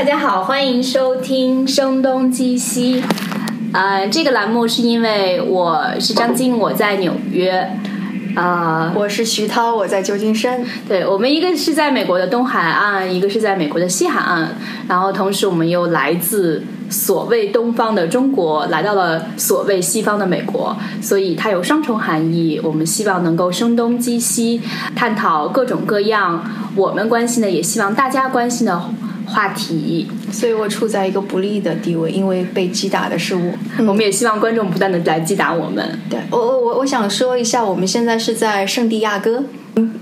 大家好，欢迎收听《声东击西》。呃，这个栏目是因为我是张晶，我在纽约。啊、我是徐涛，我在旧金山。对我们一个是在美国的东海岸，一个是在美国的西海岸，然后同时我们又来自所谓东方的中国，来到了所谓西方的美国，所以它有双重含义。我们希望能够声东击西，探讨各种各样我们关心的，也希望大家关心的话题。所以我处在一个不利的地位，因为被击打的是我。我们也希望观众不断的来击打我们。对我我我我想说一下，我们现在是在圣地亚哥，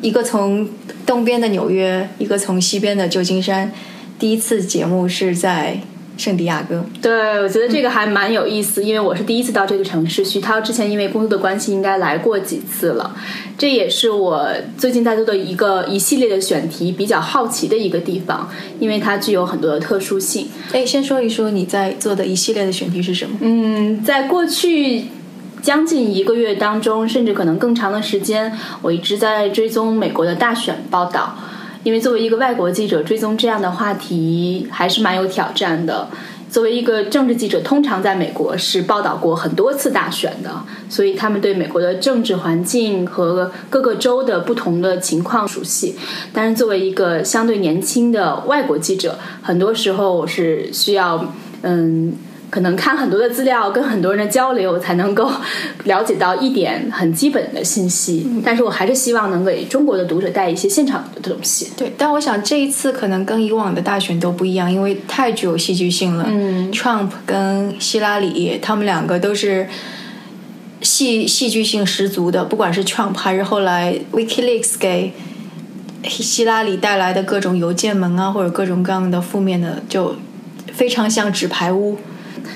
一个从东边的纽约，一个从西边的旧金山。第一次节目是在圣地亚哥。对，我觉得这个还蛮有意思，因为我是第一次到这个城市。徐涛之前因为工作的关系，应该来过几次了。这也是我最近在做的一个一系列的选题，比较好奇的一个地方，因为它具有很多的特殊性。哎，先说一说你在做的一系列的选题是什么？嗯，在过去将近一个月当中，甚至可能更长的时间，我一直在追踪美国的大选报道。因为作为一个外国记者，追踪这样的话题还是蛮有挑战的。作为一个政治记者，通常在美国是报道过很多次大选的，所以他们对美国的政治环境和各个州的不同的情况熟悉。但是作为一个相对年轻的外国记者，很多时候我是需要嗯。可能看很多的资料，跟很多人的交流，才能够了解到一点很基本的信息。但是我还是希望能给中国的读者带一些现场的东西。对，但我想这一次可能跟以往的大选都不一样，因为太具有戏剧性了。嗯，Trump 跟希拉里，他们两个都是戏戏剧性十足的，不管是 Trump 还是后来 WikiLeaks 给希拉里带来的各种邮件门啊，或者各种各样的负面的，就非常像纸牌屋。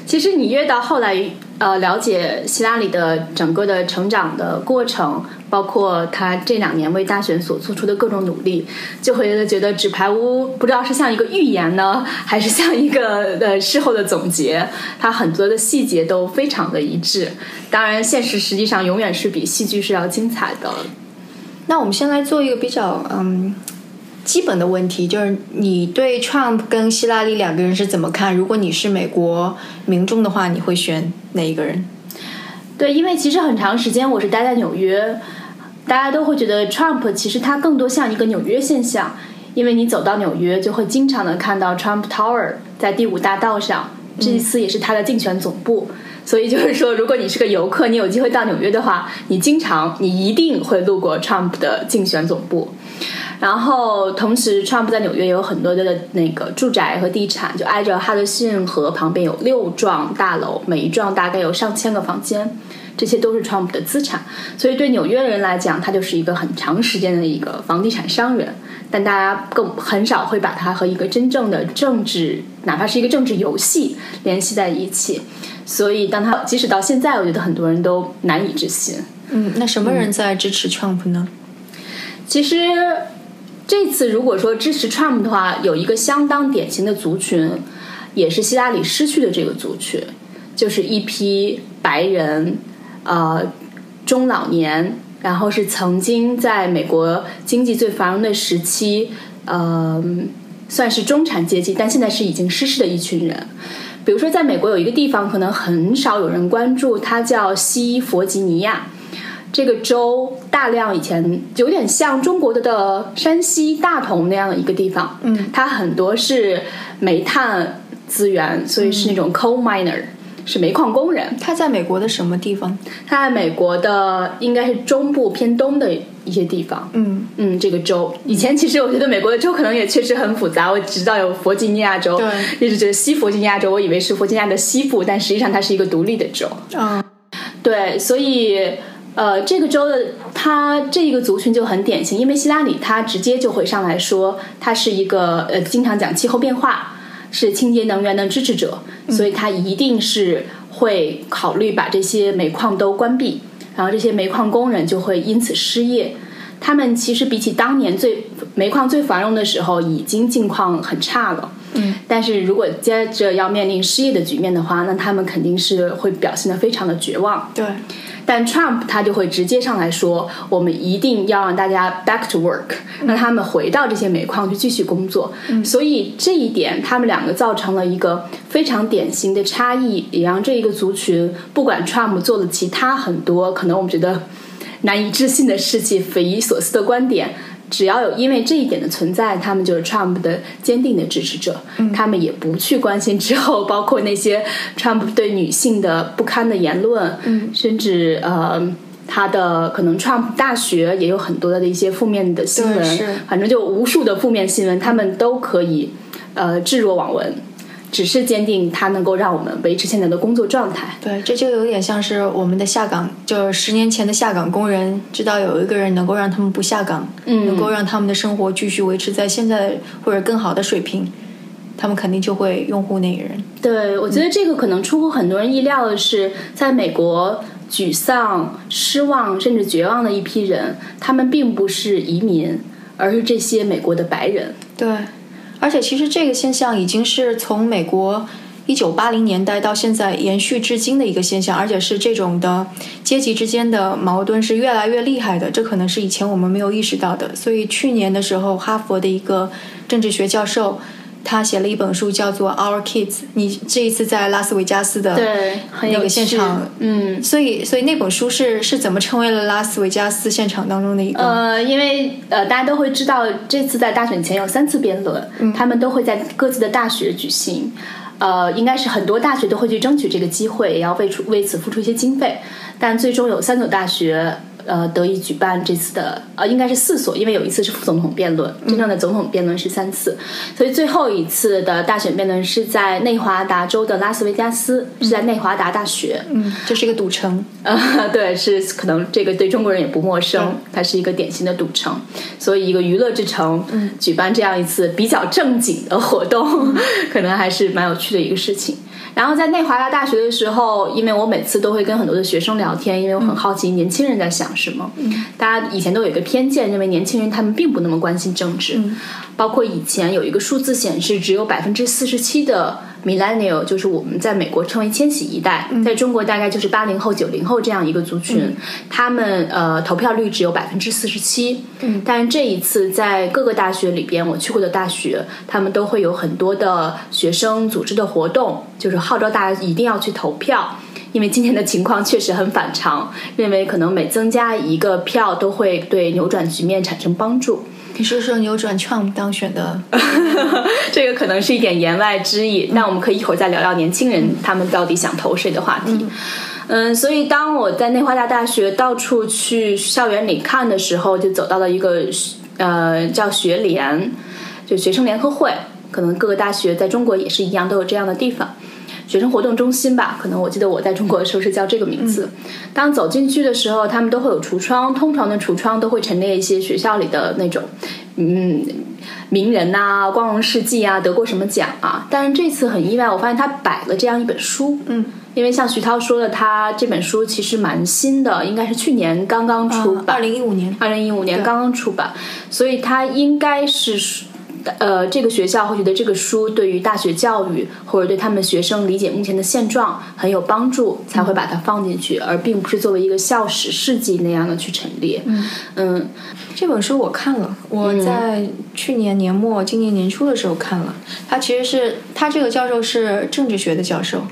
其实你越到后来，呃，了解希拉里的整个的成长的过程，包括他这两年为大选所做出的各种努力，就会觉得《纸牌屋》不知道是像一个预言呢，还是像一个呃事后的总结。它很多的细节都非常的一致。当然，现实实际上永远是比戏剧是要精彩的。那我们先来做一个比较嗯基本的问题，就是你对 Trump 跟希拉里两个人是怎么看？如果你是美国民众的话，你会选哪一个人？对，因为其实很长时间我是待在纽约，大家都会觉得 Trump 其实他更多像一个纽约现象，因为你走到纽约就会经常的看到 Trump Tower 在第五大道上，这一次也是他的竞选总部。所以就是说，如果你是个游客，你有机会到纽约的话，你经常你一定会路过 Trump 的竞选总部。然后，同时，Trump 在纽约也有很多的那个住宅和地产，就挨着哈德逊河旁边有六幢大楼，每一幢大概有上千个房间，这些都是 Trump 的资产。所以，对纽约人来讲，他就是一个很长时间的一个房地产商人。但大家更很少会把它和一个真正的政治，哪怕是一个政治游戏联系在一起。所以，当他即使到现在，我觉得很多人都难以置信。嗯，那什么人在支持 Trump 呢？其实这次如果说支持 Trump 的话，有一个相当典型的族群，也是希拉里失去的这个族群，就是一批白人，呃，中老年，然后是曾经在美国经济最繁荣的时期，呃，算是中产阶级，但现在是已经失势的一群人。比如说，在美国有一个地方，可能很少有人关注，它叫西弗吉尼亚。这个州大量以前有点像中国的的山西大同那样的一个地方，嗯，它很多是煤炭资源，所以是那种 coal miner，、是煤矿工人。他在美国的什么地方？他在美国的应该是中部偏东的一些地方，嗯嗯，这个州以前其实我觉得美国的州可能也确实很复杂，我只知道有弗吉尼亚州，对一直觉得西弗吉尼亚州，我以为是弗吉尼亚的西部，但实际上它是一个独立的州。啊，对，所以呃，这个州的他这一个族群就很典型，因为希拉里他直接就会上来说，他是一个呃经常讲气候变化，是清洁能源的支持者，所以他一定是会考虑把这些煤矿都关闭，然后这些煤矿工人就会因此失业。他们其实比起当年最煤矿最繁荣的时候，已经境况很差了。嗯，但是如果接着要面临失业的局面的话，那他们肯定是会表现得非常的绝望。对，但 Trump 他就会直接上来说，我们一定要让大家 back to work，让他们回到这些煤矿去继续工作。嗯所以这一点，他们两个造成了一个非常典型的差异，也让这一个族群，不管 Trump 做了其他很多可能我们觉得难以置信的事情、匪夷所思的观点。只要有因为这一点的存在，他们就是 Trump 的坚定的支持者。他们也不去关心之后，包括那些 Trump 对女性的不堪的言论，嗯甚至呃，他的可能 Trump 大学也有很多的一些负面的新闻反正就无数的负面新闻，他们都可以呃置若罔闻，只是坚定它能够让我们维持现在的工作状态。对，这就有点像是我们的下岗，就是十年前的下岗工人，知道有一个人能够让他们不下岗，嗯能够让他们的生活继续维持在现在或者更好的水平，他们肯定就会拥护那个人。对，我觉得这个可能出乎很多人意料的是，在美国沮丧、失望甚至绝望的一批人，他们并不是移民，而是这些美国的白人。对，而且其实这个现象已经是从美国一九八零年代到现在延续至今的一个现象，而且是这种的阶级之间的矛盾是越来越厉害的，这可能是以前我们没有意识到的。所以去年的时候，哈佛的一个政治学教授。他写了一本书，叫做《Our Kids》。你这一次在拉斯维加斯的那个现场，嗯。所以所以那本书是是怎么成为了拉斯维加斯现场当中的一个？呃，因为呃，大家都会知道，这次在大选前有三次辩论，嗯他们都会在各自的大学举行。呃，应该是很多大学都会去争取这个机会，也要为出为此付出一些经费。但最终有三所大学呃得以举办这次的，呃，应该是四所，因为有一次是副总统辩论，真正的总统辩论是三次，所以最后一次的大选辩论是在内华达州的拉斯维加斯，是在内华达大学。嗯，这是一个赌城。呃，对，是可能这个对中国人也不陌生，它是一个典型的赌城，所以一个娱乐之城，举办这样一次比较正经的活动，可能还是蛮有趣的一个事情。然后在内华达大学的时候，因为我每次都会跟很多的学生聊天，因为我很好奇年轻人在想什么。大家以前都有一个偏见，认为年轻人他们并不那么关心政治。包括以前有一个数字显示，只有百分之四十七的 millennial，就是我们在美国称为千禧一代，在中国大概就是八零后、九零后这样一个族群，他们呃投票率只有百分之四十七。嗯，但是这一次在各个大学里边，我去过的大学，他们都会有很多的学生组织的活动，就是号召大家一定要去投票。因为今年的情况确实很反常，认为可能每增加一个票都会对扭转局面产生帮助。你说说扭转 Trump 当选的？这个可能是一点言外之意，但我们可以一会儿再聊聊年轻人他们到底想投谁的话题。嗯，所以当我在内华达大学到处去校园里看的时候，就走到了一个呃叫学联，就学生联合会，可能各个大学在中国也是一样，都有这样的地方。学生活动中心吧，可能我记得我在中国的时候是叫这个名字。当走进去的时候，他们都会有橱窗，通常的橱窗都会陈列一些学校里的那种，嗯，名人呐、光荣事迹啊，得过什么奖啊。但是这次很意外，我发现他摆了这样一本书，嗯，因为像徐涛说的，他这本书其实蛮新的，应该是去年刚刚出版，二零一五年。二零一五年刚刚出版，所以它应该是。呃，这个学校会觉得这个书对于大学教育或者对他们学生理解目前的现状很有帮助，才会把它放进去，而并不是作为一个校史事迹那样的去陈列。嗯嗯，这本书我看了，我在去年年末、今年年初的时候看了。他其实是他这个教授是政治学的教授，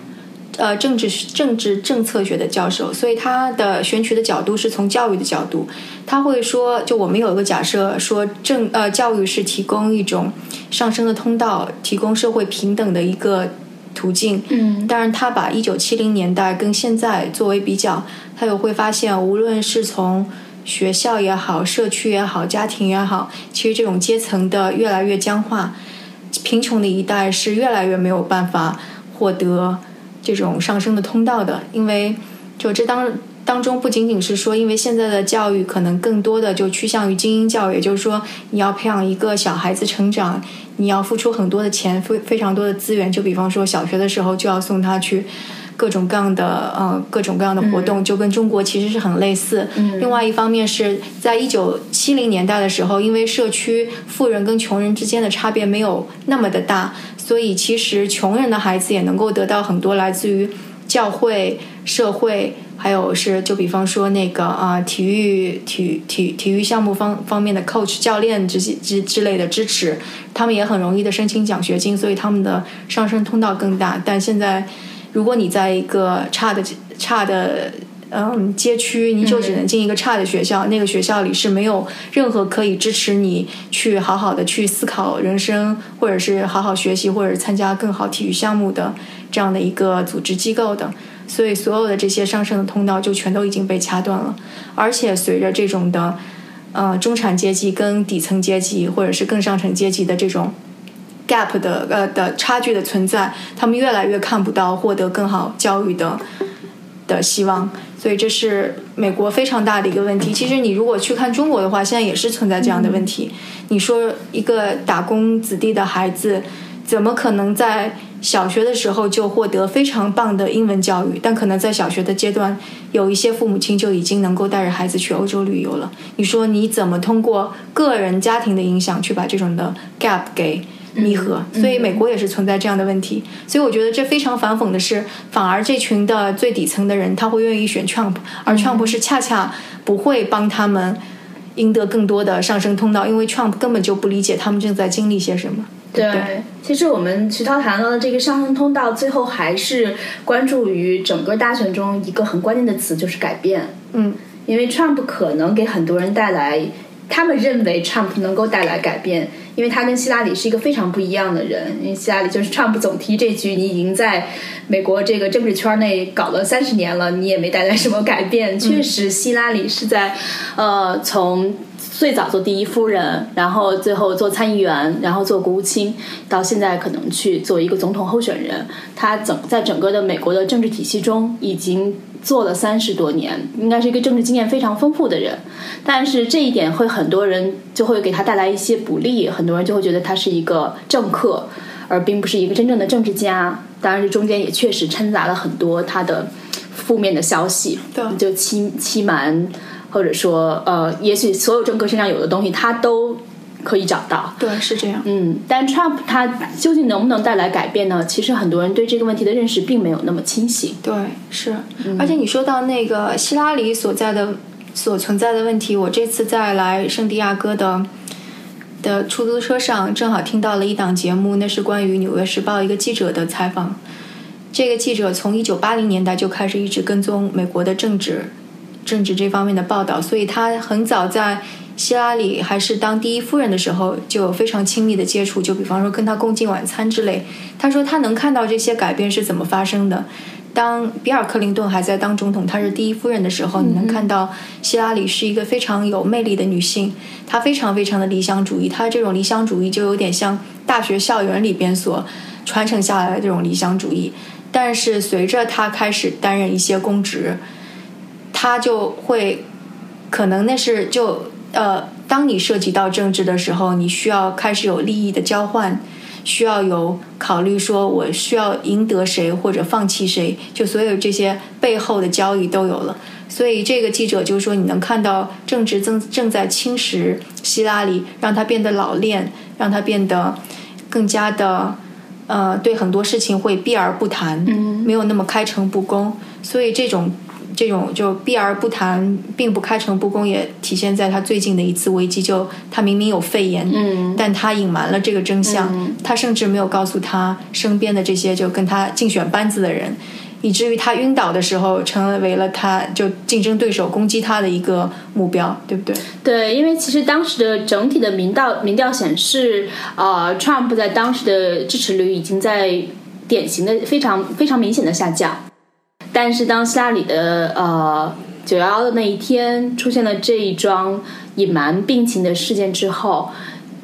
呃，政治政治政策学的教授，所以他的选取的角度是从教育的角度。他会说，就我们有一个假设，说政呃教育是提供一种上升的通道，提供社会平等的一个途径。嗯，当然，他把一九七零年代跟现在作为比较，他又会发现，无论是从学校也好、社区也好、家庭也好，其实这种阶层的越来越僵化，贫穷的一代是越来越没有办法获得这种上升的通道的，因为就这当当中不仅仅是说，因为现在的教育可能更多的就趋向于精英教育，就是说，你要培养一个小孩子成长，你要付出很多的钱，非非常多的资源。就比方说，小学的时候就要送他去各种各样的呃各种各样的活动，就跟中国其实是很类似。另外一方面是在一九七零年代的时候，因为社区富人跟穷人之间的差别没有那么的大，所以其实穷人的孩子也能够得到很多来自于教会、社会。还有是，就比方说那个啊，体育、体体体育项目方方面的 coach 教练这些之之类的支持，他们也很容易的申请奖学金，所以他们的上升通道更大。但现在，如果你在一个差的差的嗯街区，你就只能进一个差的学校，那个学校里是没有任何可以支持你去好好的去思考人生，或者是好好学习，或者参加更好体育项目的这样的一个组织机构的。所以，所有的这些上升的通道就全都已经被掐断了，而且随着这种的，呃，中产阶级跟底层阶级或者是更上层阶级的这种 gap 的呃的差距的存在，他们越来越看不到获得更好教育的的希望。所以，这是美国非常大的一个问题。其实，你如果去看中国的话，现在也是存在这样的问题。你说一个打工子弟的孩子，怎么可能在？小学的时候就获得非常棒的英文教育，但可能在小学的阶段，有一些父母亲就已经能够带着孩子去欧洲旅游了。你说你怎么通过个人家庭的影响去把这种的 gap 给弥合？所以美国也是存在这样的问题。所以我觉得这非常反讽的是，反而这群的最底层的人他会愿意选 Trump，而 Trump 是恰恰不会帮他们赢得更多的上升通道，因为 Trump 根本就不理解他们正在经历些什么。对，其实我们徐涛谈到的这个上升通道，最后还是关注于整个大选中一个很关键的词，就是改变。嗯，因为 Trump 可能给很多人带来，他们认为 Trump 能够带来改变，因为他跟希拉里是一个非常不一样的人。因为希拉里就是 Trump 总提这句：“你已经在美国这个政治圈内搞了三十年了，你也没带来什么改变。”确实，希拉里是在呃从。最早做第一夫人，然后最后做参议员，然后做国务卿，到现在可能去做一个总统候选人。他整在整个的美国的政治体系中已经做了三十多年，应该是一个政治经验非常丰富的人。但是这一点会很多人就会给他带来一些不利，很多人就会觉得他是一个政客，而并不是一个真正的政治家。当然，这中间也确实掺杂了很多他的负面的消息，就欺欺瞒。或者说，呃，也许所有政客身上有的东西，他都可以找到。对，是这样。嗯，但 Trump 他究竟能不能带来改变呢？其实很多人对这个问题的认识并没有那么清晰。对，是。而且你说到那个希拉里所在的、所存在的问题，我这次在来圣地亚哥的的出租车上，正好听到了一档节目，那是关于《纽约时报》一个记者的采访。这个记者从一九八零年代就开始一直跟踪美国的政治。政治这方面的报道，所以他很早在希拉里还是当第一夫人的时候就有非常亲密的接触，就比方说跟她共进晚餐之类。他说他能看到这些改变是怎么发生的。当比尔·克林顿还在当总统，她是第一夫人的时候，你能看到希拉里是一个非常有魅力的女性，她非常非常的理想主义，她这种理想主义就有点像大学校园里边所传承下来的这种理想主义。但是随着她开始担任一些公职。她就会，可能那是就呃，当你涉及到政治的时候，你需要开始有利益的交换，需要有考虑说我需要赢得谁或者放弃谁，就所有这些背后的交易都有了。所以这个记者就说，你能看到政治正正在侵蚀希拉里，让他变得老练，让他变得更加的呃，对很多事情会避而不谈，没有那么开诚布公。所以这种。这种就避而不谈，并不开诚布公，也体现在他最近的一次危机。就他明明有肺炎，嗯，但他隐瞒了这个真相。他甚至没有告诉他身边的这些就跟他竞选班子的人，以至于他晕倒的时候，成为了他就竞争对手攻击他的一个目标，对不对？对，因为其实当时的整体的民调民调显示，呃，Trump 在当时的支持率已经在典型的非常非常明显的下降。但是当希拉里的呃九幺幺的那一天出现了这一桩隐瞒病情的事件之后，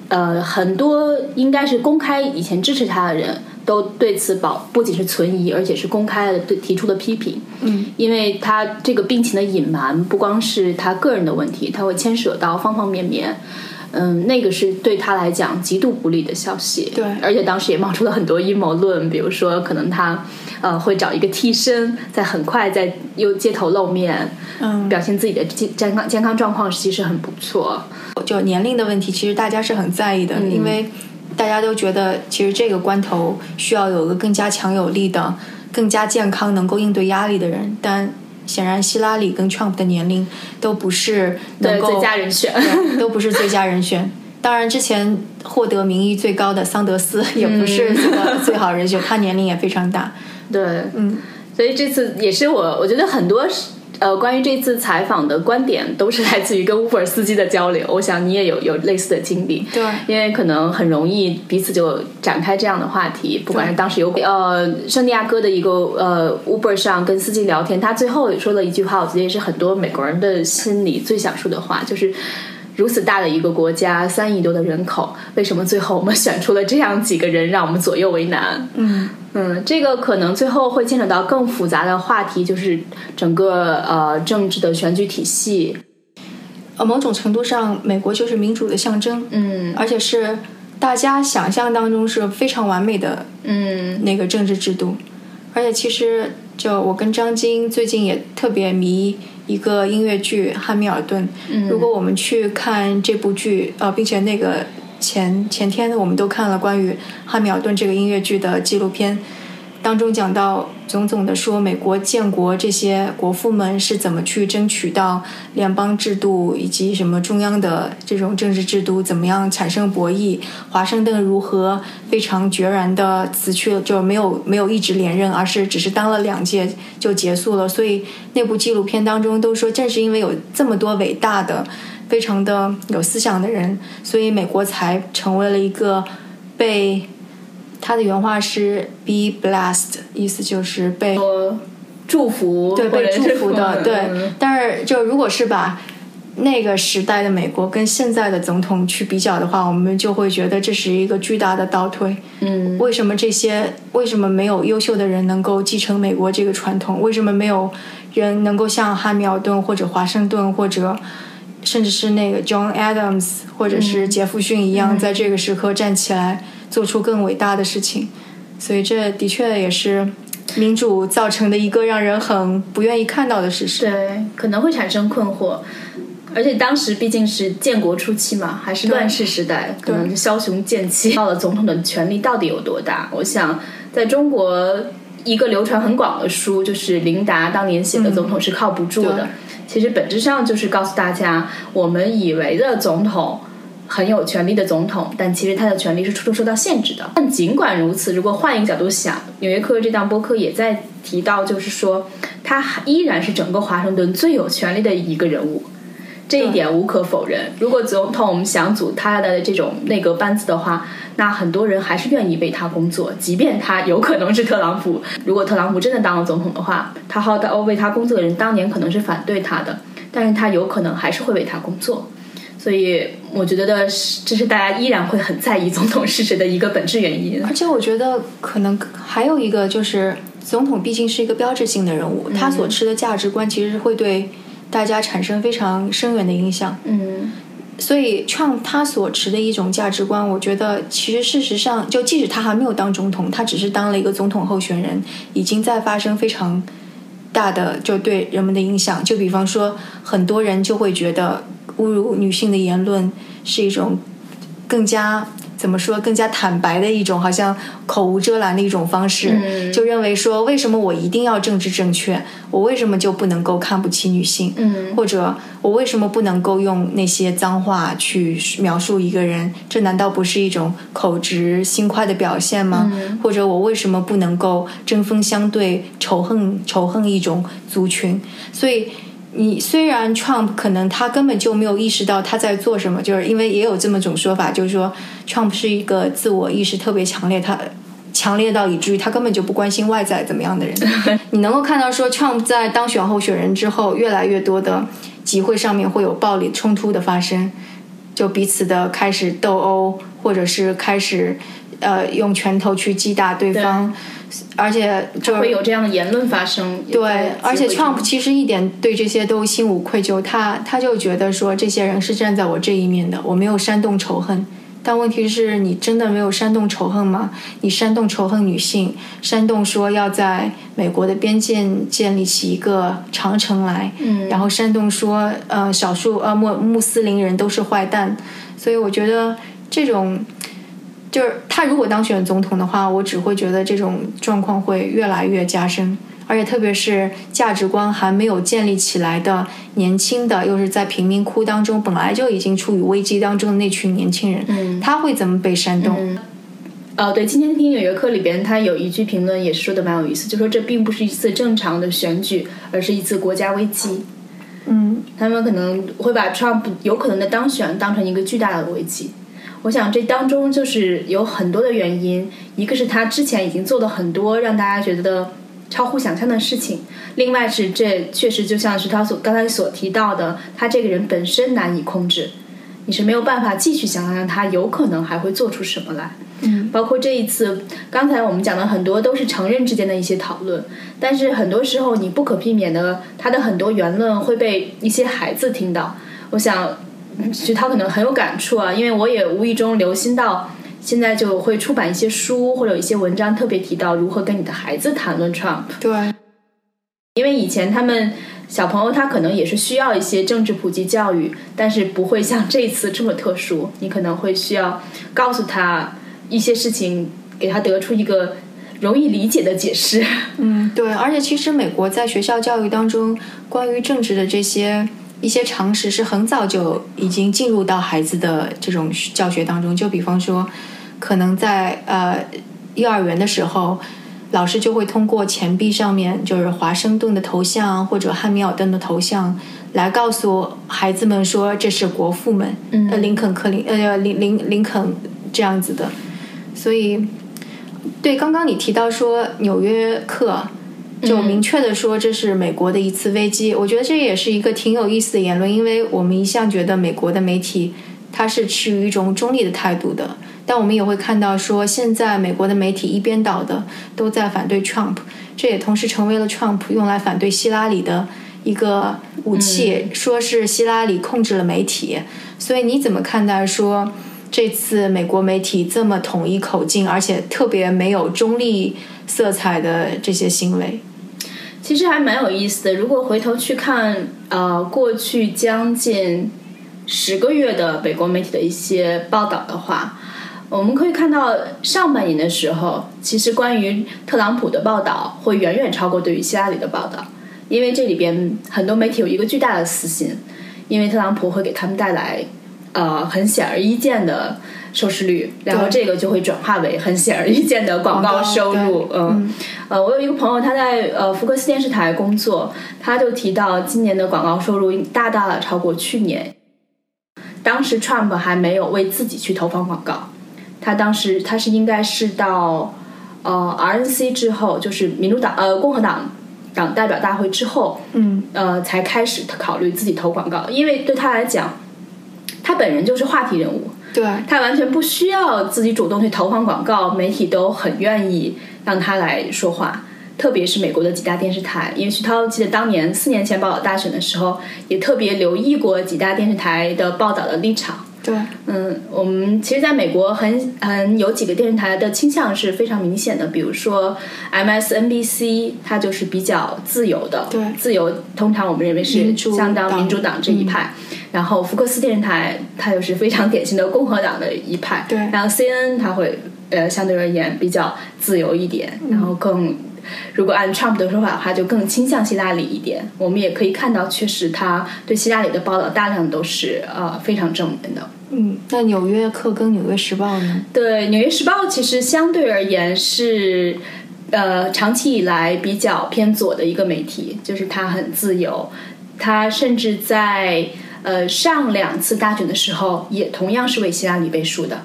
呃，很多应该是公开以前支持他的人都对此保不仅是存疑，而且是公开的对提出了批评。嗯，因为他这个病情的隐瞒不光是他个人的问题，他会牵扯到方方面面。嗯，那个是对他来讲极度不利的消息。对而且当时也冒出了很多阴谋论，比如说可能他呃会找一个替身，在很快在又街头露面，嗯，表现自己的健健康健康状况其实很不错。就年龄的问题，其实大家是很在意的，因为大家都觉得其实这个关头需要有个更加强有力的、更加健康、能够应对压力的人，但。显然，希拉里跟 Trump 的年龄都不是能够最佳人选。都不是最佳人选。当然，之前获得民意最高的桑德斯 也不是 这个最好人选，他年龄也非常大。对，嗯，所以这次也是我，我觉得很多呃关于这次采访的观点都是来自于跟 Uber 司机的交流。我想你也有有类似的经历，对因为可能很容易彼此就展开这样的话题。不管是当时有呃圣地亚哥的一个呃 Uber 上跟司机聊天，他最后说了一句话，我觉得也是很多美国人的心里最想说的话，就是。如此大的一个国家，三亿多的人口，为什么最后我们选出了这样几个人，让我们左右为难？嗯嗯，这个可能最后会牵扯到更复杂的话题，就是整个呃政治的选举体系。呃，某种程度上，美国就是民主的象征，嗯而且是大家想象当中是非常完美的嗯那个政治制度。而且其实，就我跟张晶最近也特别迷一个音乐剧《汉密尔顿》。嗯如果我们去看这部剧，呃，并且那个前前天我们都看了关于汉密尔顿这个音乐剧的纪录片，当中讲到种种的说美国建国这些国父们是怎么去争取到联邦制度以及什么中央的这种政治制度怎么样产生博弈，华盛顿如何非常决然的辞去了，就没有没有一直连任，而是只是当了两届就结束了。所以那部纪录片当中都说，正是因为有这么多伟大的、非常的有思想的人，所以美国才成为了一个被。他的原话是 “be blessed”，意思就是被说祝福，对被祝福的，嗯对。但是就如果是把那个时代的美国跟现在的总统去比较的话，我们就会觉得这是一个巨大的倒退。嗯为什么这些为什么没有优秀的人能够继承美国这个传统？为什么没有人能够像汉密尔顿或者华盛顿或者甚至是那个 John Adams 或者是杰弗逊一样，在这个时刻站起来做出更伟大的事情？所以这的确也是民主造成的一个让人很不愿意看到的事实。对，可能会产生困惑。而且当时毕竟是建国初期嘛，还是乱世时代，可能是枭雄剑气。到了总统的权力到底有多大？我想，在中国一个流传很广的书，就是林达当年写的《总统是靠不住的》对其实本质上就是告诉大家，我们以为的总统。很有权力的总统，但其实他的权力是处处受到限制的。但尽管如此，如果换一个角度想，《纽约客》这档播客也在提到，就是说他依然是整个华盛顿最有权力的一个人物，这一点无可否认。如果总统想组他的这种内阁班子的话，那很多人还是愿意为他工作，即便他有可能是特朗普。如果特朗普真的当了总统的话，他好的为他工作的人当年可能是反对他的，但是他有可能还是会为他工作。所以我觉得是，这是大家依然会很在意总统是谁的一个本质原因。而且我觉得可能还有一个就是，总统毕竟是一个标志性的人物，他所持的价值观其实是会对大家产生非常深远的影响。嗯所以，Trump 他所持的一种价值观，我觉得其实事实上，就即使他还没有当总统，他只是当了一个总统候选人，已经在发生非常大的就对人们的影响。就比方说，很多人就会觉得侮辱女性的言论是一种更加怎么说更加坦白的一种，好像口无遮拦的一种方式，嗯就认为说为什么我一定要政治正确，我为什么就不能够看不起女性？嗯或者我为什么不能够用那些脏话去描述一个人？这难道不是一种口直心快的表现吗？或者我为什么不能够针锋相对、仇恨仇恨一种族群？所以。你虽然 Trump 可能他根本就没有意识到他在做什么，就是因为也有这么种说法，就是说 Trump 是一个自我意识特别强烈，他强烈到以至于他根本就不关心外在怎么样的人。你能够看到说，Trump 在当选候选人之后，越来越多的集会上面会有暴力冲突的发生，就彼此的开始斗殴，或者是开始呃用拳头去击打对方，而且就会有这样的言论发生。对，而且 Trump 其实一点对这些都心无愧疚，他他就觉得说这些人是站在我这一面的，我没有煽动仇恨。但问题是你真的没有煽动仇恨吗？你煽动仇恨女性，煽动说要在美国的边界建立起一个长城来，嗯，然后煽动说呃少数呃穆穆斯林人都是坏蛋，所以我觉得这种就是他如果当选总统的话，我只会觉得这种状况会越来越加深。而且特别是价值观还没有建立起来的年轻的，又是在贫民窟当中本来就已经处于危机当中的那群年轻人，嗯，他会怎么被煽动？哦，对，今天听《纽约客》里边，他有一句评论也是说的蛮有意思，就说这并不是一次正常的选举，而是一次国家危机。嗯，他们可能会把 Trump 有可能的当选当成一个巨大的危机。我想这当中就是有很多的原因，一个是他之前已经做了很多让大家觉得。超乎想象的事情。另外是，这确实就像是他所刚才所提到的，他这个人本身难以控制，你是没有办法继续想象他有可能还会做出什么来。嗯，包括这一次，刚才我们讲的很多都是成人之间的一些讨论，但是很多时候你不可避免的，他的很多言论会被一些孩子听到。我想，其实他可能很有感触啊，因为我也无意中留心到。现在就会出版一些书或者有一些文章，特别提到如何跟你的孩子谈论 Trump。对，因为以前他们小朋友他可能也是需要一些政治普及教育，但是不会像这次这么特殊。你可能会需要告诉他一些事情，给他得出一个容易理解的解释。嗯，对。而且其实美国在学校教育当中，关于政治的这些一些常识是很早就已经进入到孩子的这种教学当中。就比方说。可能在呃幼儿园的时候，老师就会通过钱币上面就是华盛顿的头像或者汉密尔顿的头像，来告诉孩子们说这是国父们，呃林肯、克林呃林林林肯这样子的。所以，对刚刚你提到说《纽约客》就明确的说这是美国的一次危机，我觉得这也是一个挺有意思的言论，因为我们一向觉得美国的媒体它是持于一种中立的态度的。但我们也会看到，说现在美国的媒体一边倒的都在反对 Trump，这也同时成为了 Trump 用来反对希拉里的一个武器，说是希拉里控制了媒体。所以你怎么看待说这次美国媒体这么统一口径，而且特别没有中立色彩的这些行为？其实还蛮有意思的。如果回头去看，呃，过去将近十个月的美国媒体的一些报道的话。我们可以看到，上半年的时候，其实关于特朗普的报道会远远超过对于希拉里的报道，因为这里边很多媒体有一个巨大的私心，因为特朗普会给他们带来呃很显而易见的收视率，然后这个就会转化为很显而易见的广告收入。嗯，呃，我有一个朋友他在呃福克斯电视台工作，他就提到今年的广告收入大大的超过去年，当时 Trump 还没有为自己去投放广告。他当时他是应该是到呃 RNC 之后，就是民主党呃共和党党代表大会之后，嗯呃才开始考虑自己投广告，因为对他来讲，他本人就是话题人物，对。他完全不需要自己主动去投放广告，媒体都很愿意让他来说话，特别是美国的几大电视台，因为徐涛记得当年四年前报道大选的时候，也特别留意过几大电视台的报道的立场。对，嗯，我们其实在美国很很有几个电视台的倾向是非常明显的，比如说 MSNBC，它就是比较自由的，对，自由通常我们认为是相当民主党这一派，然后福克斯电视台它又是非常典型的共和党的一派，对，然后 CNN 它会呃相对而言比较自由一点，然后更。如果按 Trump 的说法的话，就更倾向希拉里一点。我们也可以看到，确实他对希拉里的报道大量都是呃非常正面的。嗯，那《纽约客》跟《纽约时报》呢？对，《纽约时报》其实相对而言是呃长期以来比较偏左的一个媒体，就是它很自由，它甚至在呃上两次大选的时候也同样是为希拉里背书的，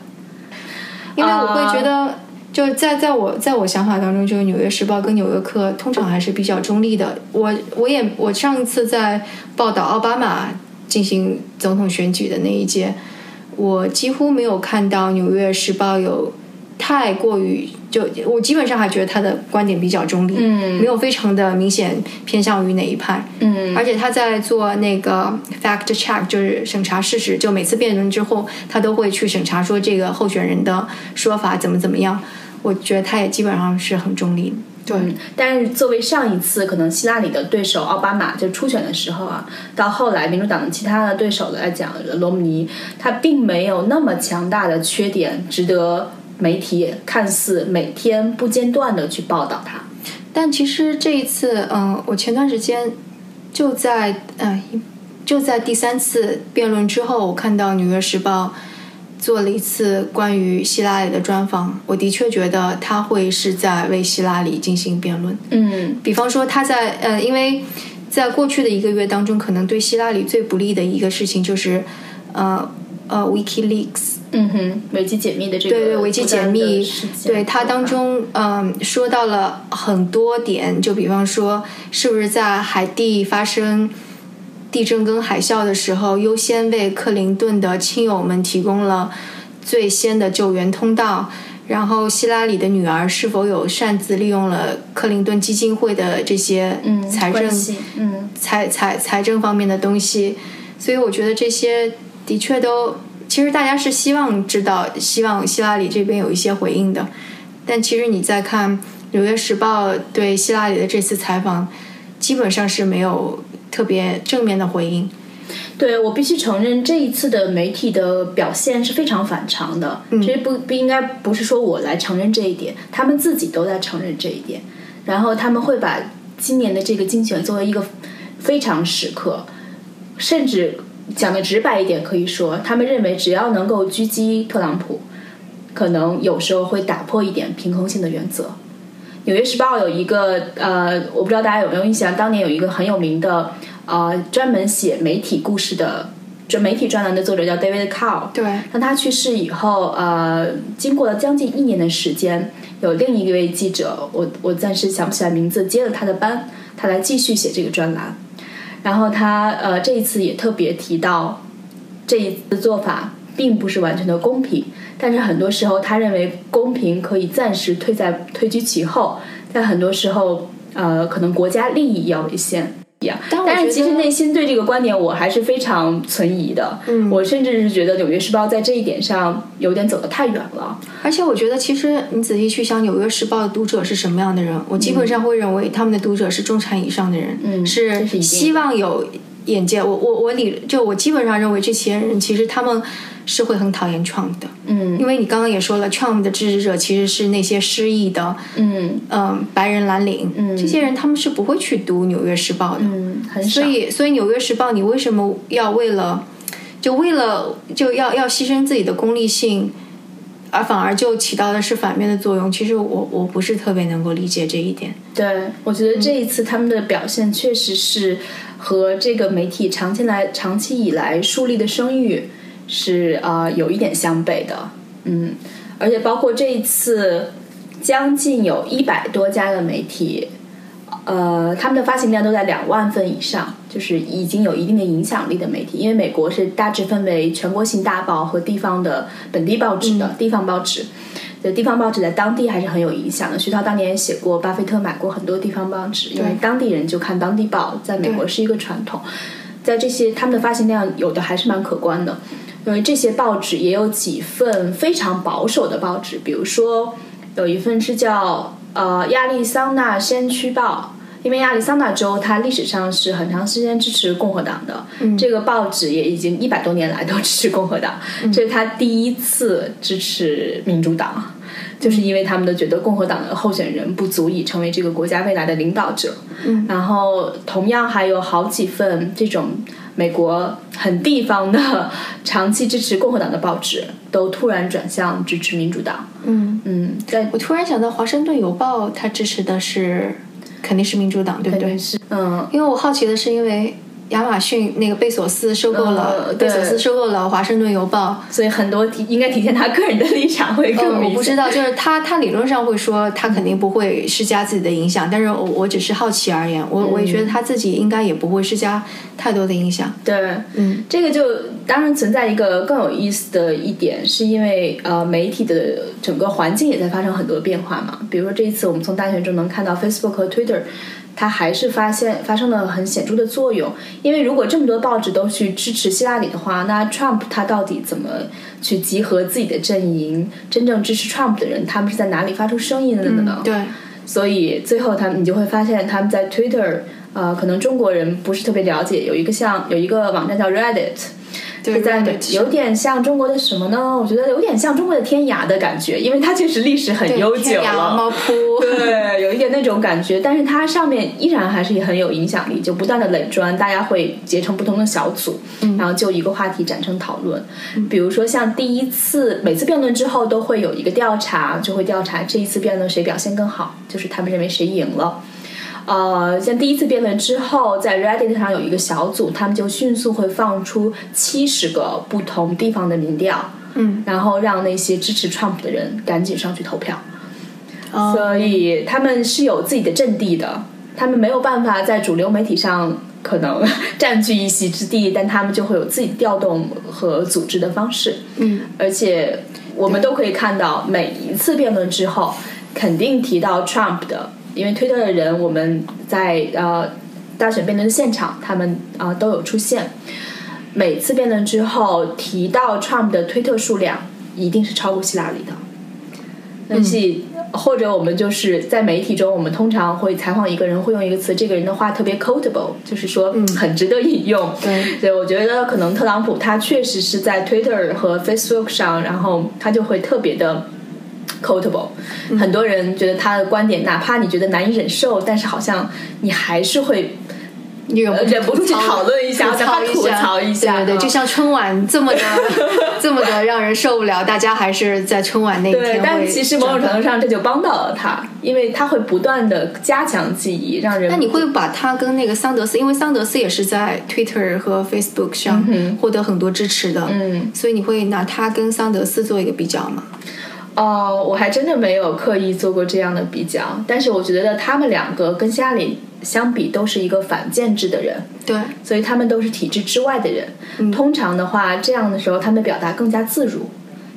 因为我会觉得。就在在我在我想法当中，就是《纽约时报》跟《纽约客》通常还是比较中立的。我我也我上一次在报道奥巴马进行总统选举的那一届，我几乎没有看到《纽约时报》有太过于就我基本上还觉得他的观点比较中立，嗯没有非常的明显偏向于哪一派。嗯而且他在做那个 fact check，就是审查事实，就每次辩论之后，他都会去审查说这个候选人的说法怎么怎么样。我觉得他也基本上是很中立的。对，嗯，但是作为上一次可能希拉里的对手奥巴马就初选的时候啊，到后来民主党的其他的对手来讲，罗姆尼他并没有那么强大的缺点，值得媒体看似每天不间断的去报道他。但其实这一次，嗯、我前段时间就在嗯、就在第三次辩论之后，我看到《纽约时报》做了一次关于希拉里的专访，我的确觉得他会是在为希拉里进行辩论。嗯比方说他在呃，因为在过去的一个月当中，可能对希拉里最不利的一个事情就是呃呃 WikiLeaks。嗯哼，维基解密的这个对对，维基解密对它当中，嗯，说到了很多点，就比方说，是不是在海地发生地震跟海啸的时候，优先为克林顿的亲友们提供了最先的救援通道？然后，希拉里的女儿是否有擅自利用了克林顿基金会的这些嗯财政嗯财财财政方面的东西，所以我觉得这些的确都，其实大家是希望知道，希望希拉里这边有一些回应的。但其实你再看《纽约时报》对希拉里的这次采访，基本上是没有特别正面的回应。对我必须承认，这一次的媒体的表现是非常反常的。嗯其实不不应该不是说我来承认这一点，他们自己都在承认这一点。然后他们会把今年的这个竞选作为一个非常时刻，甚至讲的直白一点，可以说他们认为只要能够狙击特朗普，可能有时候会打破一点平衡性的原则。《纽约时报》有一个呃，我不知道大家有没有印象，当年有一个很有名的呃，专门写媒体故事的就媒体专栏的作者叫 David Cow。对，当他去世以后，呃，经过了将近一年的时间，有另一位记者，我我暂时想不起来名字，接了他的班，他来继续写这个专栏。然后他呃这一次也特别提到，这一次做法并不是完全的公平，但是很多时候他认为公平可以暂时退在退居其后，但很多时候呃可能国家利益要为先。但但是其实内心对这个观点我还是非常存疑的。嗯我甚至是觉得《纽约时报》在这一点上有点走得太远了。而且我觉得，其实你仔细去想，《纽约时报》的读者是什么样的人，我基本上会认为他们的读者是中产以上的人，嗯是希望有眼界。我我我理就我基本上认为这些人其实他们是会很讨厌 Trump 的，嗯因为你刚刚也说了，Trump 的支持者其实是那些失意的，嗯嗯、白人蓝领，嗯这些人他们是不会去读《纽约时报》的。嗯，很少。所以，所以《纽约时报》，你为什么要为了，就为了就要要牺牲自己的功利性，而反而就起到的是反面的作用？其实我我不是特别能够理解这一点。对，我觉得这一次他们的表现确实是和这个媒体长期来长期以来树立的声誉是啊、呃有一点相悖的。嗯，而且包括这一次，将近有一百多家的媒体。呃，他们的发行量都在两万份以上，就是已经有一定的影响力的媒体。因为美国是大致分为全国性大报和地方的本地报纸的、地方报纸。对地方报纸在当地还是很有影响的。徐涛当年也写过，巴菲特买过很多地方报纸，因为当地人就看当地报，在美国是一个传统。在这些他们的发行量有的还是蛮可观的，因为这些报纸也有几份非常保守的报纸，比如说有一份是叫呃亚利桑那先驱报。因为亚利桑那州它历史上是很长时间支持共和党的，这个报纸也已经一百多年来都支持共和党，这是他第一次支持民主党，就是因为他们都觉得共和党的候选人不足以成为这个国家未来的领导者。嗯然后同样还有好几份这种美国很地方的长期支持共和党的报纸，都突然转向支持民主党。嗯，嗯，在我突然想到，《华盛顿邮报》它支持的是肯定是民主党，对不对？是嗯因为我好奇的是，因为亚马逊那个贝索斯收购了、呃贝索斯收购了华盛顿邮报。所以很多体应该体现他个人的立场会更嗯，我不知道，就是他他理论上会说他肯定不会施加自己的影响，但是我我只是好奇而言，我我也觉得他自己应该也不会施加太多的影响。对，嗯，这个就当然存在一个更有意思的一点，是因为呃媒体的整个环境也在发生很多变化嘛。比如说这一次我们从大选中能看到 Facebook 和 Twitter。它还是发现发生了很显著的作用，因为如果这么多报纸都去支持希拉里的话，那 Trump 他到底怎么去集合自己的阵营？真正支持 Trump 的人，他们是在哪里发出声音的呢？对，所以最后他们你就会发现他们在 Twitter，呃，可能中国人不是特别了解，有一个像有一个网站叫 Reddit，对是在有点像中国的什么呢？我觉得有点像中国的天涯的感觉，因为它确实历史很悠久天涯了。猫扑，对，有一点那种感觉，但是它上面依然还是很有影响力，就不断的垒砖，大家会结成不同的小组，然后就一个话题展成讨论。比如说像第一次每次辩论之后都会有一个调查，就会调查这一次辩论谁表现更好，就是他们认为谁赢了。呃，像第一次辩论之后，在 Reddit 上有一个小组，他们就迅速会放出七十个不同地方的民调，嗯，然后让那些支持 Trump 的人赶紧上去投票。哦所以他们是有自己的阵地的，他们没有办法在主流媒体上可能 占据一席之地，但他们就会有自己调动和组织的方式。嗯，而且我们都可以看到，每一次辩论之后，肯定提到 Trump 的，因为推特的人，我们在呃大选辩论的现场，他们啊、呃都有出现。每次辩论之后提到 Trump 的推特数量，一定是超过希拉里的。但是、或者我们就是在媒体中，我们通常会采访一个人，会用一个词，这个人的话特别 quotable，就是说很值得引用。对对，我觉得可能特朗普他确实是在 Twitter 和 Facebook 上，然后他就会特别的 quotable。很多人觉得他的观点，哪怕你觉得难以忍受，但是好像你还是会你忍不住去讨论一下吐槽吐槽一下。对对就像春晚这么的 这么的让人受不了，大家还是在春晚那一，天会但其实某种程度上这就帮到了他，因为他会不断的加强记忆，让人那你会把他跟那个桑德斯，因为桑德斯也是在 Twitter 和 Facebook 上获得很多支持的，嗯，所以你会拿他跟桑德斯做一个比较吗？哦，我还真的没有刻意做过这样的比较，但是我觉得他们两个跟希拉里相比都是一个反建制的人，对，所以他们都是体制之外的人。嗯。通常的话，这样的时候他们表达更加自如，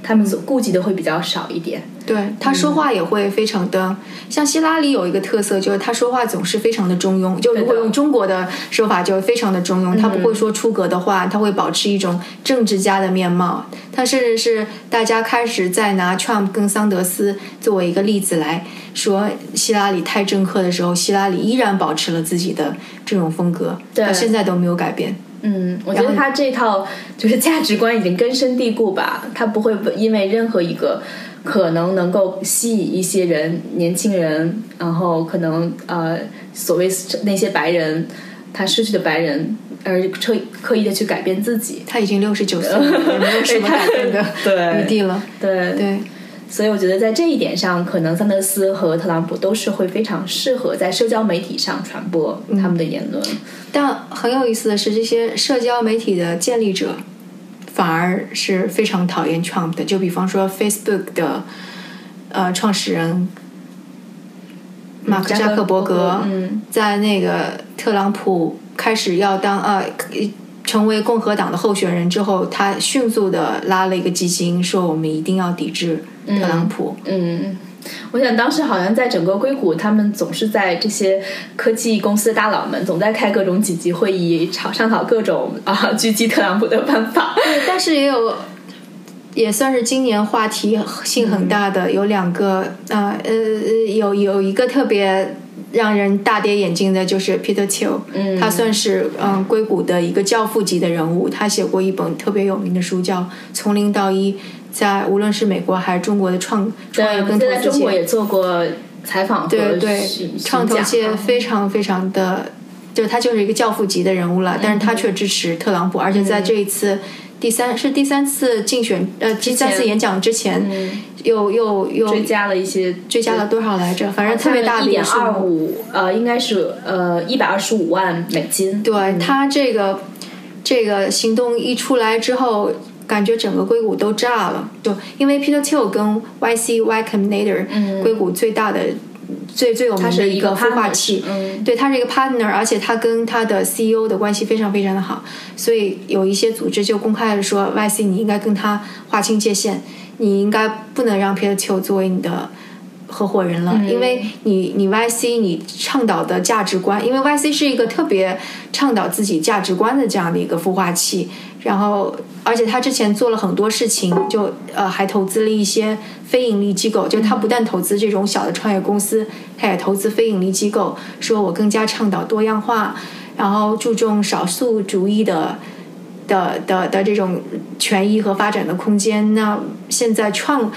他们所顾及的会比较少一点。对他说话也会非常的，像希拉里有一个特色，就是他说话总是非常的中庸。就如果用中国的说法，就非常的中庸，他不会说出格的话，他会保持一种政治家的面貌。他甚至是大家开始在拿 Trump 跟桑德斯作为一个例子来说希拉里太政客的时候，希拉里依然保持了自己的这种风格，到现在都没有改变。嗯，我觉得他这套就是价值观已经根深蒂固吧，他不会因为任何一个可能能够吸引一些人、年轻人，然后可能呃所谓那些白人他失去的白人，而刻刻意的去改变自己。他已经六十九岁了，也没有什么改变的 对余地了。对对。所以我觉得在这一点上，可能桑德斯和特朗普都是会非常适合在社交媒体上传播他们的言论。但很有意思的是，这些社交媒体的建立者反而是非常讨厌 Trump 的。就比方说 Facebook 的呃创始人马克扎克伯格，嗯在那个特朗普开始要当呃成为共和党的候选人之后，他迅速的拉了一个基金，说我们一定要抵制特朗普。嗯，我想当时好像在整个硅谷，他们总是在这些科技公司的大佬们总在开各种紧急会议，吵商讨各种啊狙击特朗普的办法。对但是也有，也算是今年话题性很大的，有两个，呃呃，有有一个特别让人大跌眼镜的，就是 Peter Thiel，嗯他算是嗯、硅谷的一个教父级的人物，他写过一本特别有名的书，叫《从零到一》，在无论是美国还是中国的创创业跟投资在中国，也做过采访对对，创投界非常非常的，就他就是一个教父级的人物了，但是他却支持特朗普，而且在这一次第三是第三次竞选呃第三次演讲之前，又又又追加了一些，追加了多少来着？反正特别大的一点二五，呃，应该是呃一百二十五万美金。对他这个这个行动一出来之后，感觉整个硅谷都炸了。就因为 Peter Thiel 跟 YC Y Combinator，硅谷最大的。最最有名的一个孵化器，对，他是一个 partner，而且他跟他的 CEO 的关系非常非常的好，所以有一些组织就公开的说，YC 你应该跟他划清界限，你应该不能让 Peter Thiel 作为你的合伙人了，因为你你 YC 你倡导的价值观，因为 YC 是一个特别倡导自己价值观的这样的一个孵化器。然后，而且他之前做了很多事情，就呃还投资了一些非盈利机构。就他不但投资这种小的创业公司，他也投资非盈利机构。说我更加倡导多样化，然后注重少数主义的的的的这种权益和发展的空间。那现在 Trump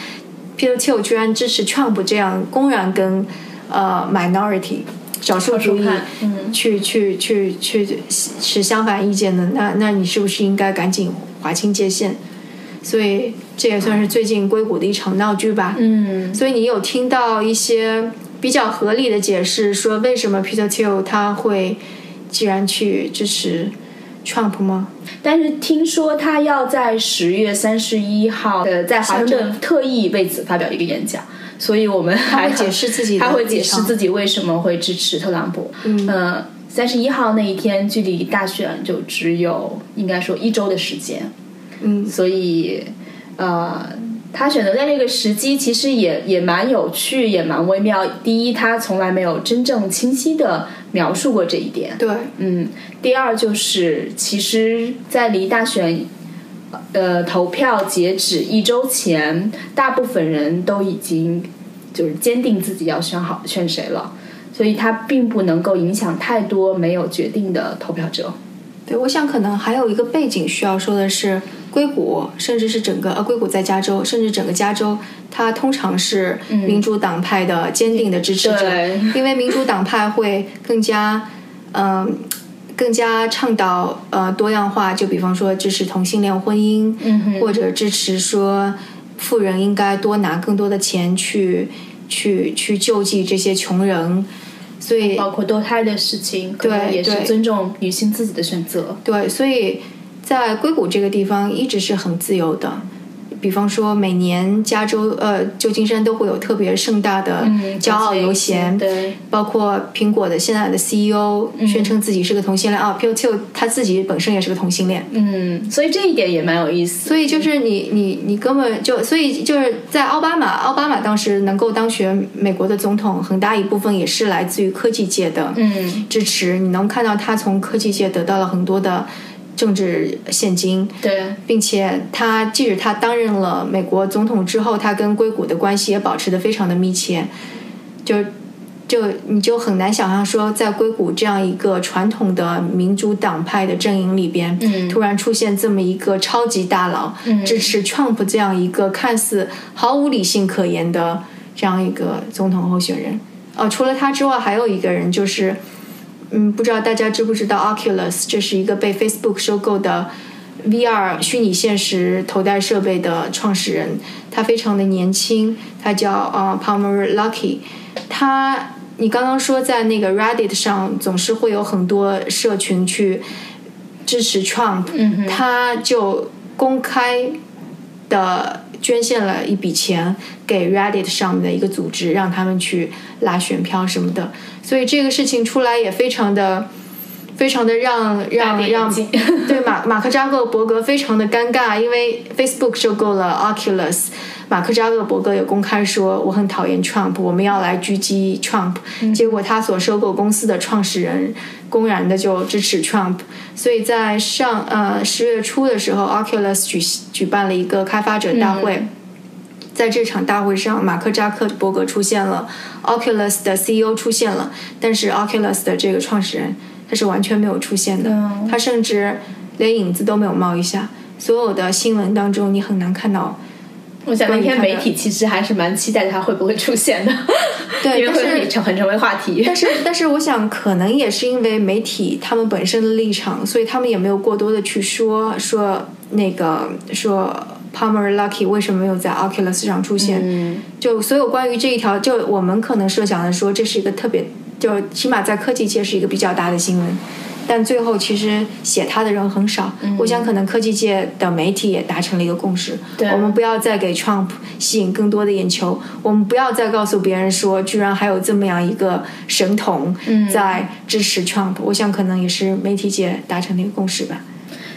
Peter Thiel 居然支持 Trump 这样公然跟呃 minority。少数主义，去去去去持相反意见的，那那你是不是应该赶紧划清界限？所以这也算是最近硅谷的一场闹剧吧。嗯，所以你有听到一些比较合理的解释，说为什么 Peter Thiel 他会既然去支持 Trump 吗？但是听说他要在十月三十一号，呃，在华盛顿特意为此发表一个演讲。所以我们还会解释 自己，他会解释自己为什么会支持特朗普。嗯，三十一号那一天距离大选就只有应该说一周的时间。嗯，所以呃，他选择在这个时机其实也也蛮有趣，也蛮微妙。第一，他从来没有真正清晰的描述过这一点。对，嗯。第二，就是其实，在离大选。呃，投票截止一周前，大部分人都已经就是坚定自己要选好选谁了，所以它并不能够影响太多没有决定的投票者。对，我想可能还有一个背景需要说的是，硅谷甚至是整个呃，硅谷在加州，甚至整个加州，它通常是民主党派的坚定的支持者，因为民主党派会更加嗯。更加倡导呃多样化，就比方说支持同性恋婚姻，或者支持说富人应该多拿更多的钱去去去救济这些穷人，所以包括堕胎的事情，对也是尊重女性自己的选择。对，所以在硅谷这个地方一直是很自由的。比方说，每年加州呃旧金山都会有特别盛大的骄傲游行，对，包括苹果的现在的 CEO 宣称自己是个同性恋啊 p i t 他自己本身也是个同性恋，嗯，所以这一点也蛮有意思。所以就是你你你根本就，所以就是在奥巴马，奥巴马当时能够当选美国的总统，很大一部分也是来自于科技界的嗯支持。你能看到他从科技界得到了很多的。政治现金，对，并且他即使他担任了美国总统之后，他跟硅谷的关系也保持的非常的密切，就就你就很难想象说，在硅谷这样一个传统的民主党派的阵营里边，嗯，突然出现这么一个超级大佬，支持 Trump 这样一个看似毫无理性可言的这样一个总统候选人。哦，除了他之外，还有一个人就是。嗯，不知道大家知不知道 Oculus，这是一个被 Facebook 收购的 VR 虚拟现实头戴设备的创始人。他非常的年轻，他叫啊 Palmer Luckey。他，你刚刚说在那个 Reddit 上总是会有很多社群去支持 Trump，他就公开的。捐献了一笔钱给 Reddit 上面的一个组织，让他们去拉选票什么的。所以这个事情出来也非常的、非常的让让让 对马马克扎克伯格非常的尴尬，因为 Facebook 收购了 Oculus，马克扎克伯格也公开说我很讨厌 Trump，我们要来狙击 Trump。结果他所收购公司的创始人公然的就支持 Trump。所以在上呃十月初的时候，Oculus 举举办了一个开发者大会，在这场大会上，马克扎克伯格出现了，Oculus 的 CEO 出现了，但是 Oculus 的这个创始人他是完全没有出现的，他甚至连影子都没有冒一下。所有的新闻当中，你很难看到我想那天媒体其实还是蛮期待他会不会出现的，对，因为会成很成为话题。但是，但是，我想可能也是因为媒体他们本身的立场，所以他们也没有过多的去说说那个说 Palmer Lucky 为什么没有在 Oculus 上出现。嗯就所有关于这一条，就我们可能设想的说这是一个特别，就起码在科技界是一个比较大的新闻。但最后其实写他的人很少，我想可能科技界的媒体也达成了一个共识，对。我们不要再给 Trump 吸引更多的眼球，我们不要再告诉别人说居然还有这么样一个神童在支持 Trump，、我想可能也是媒体界达成的一个共识吧。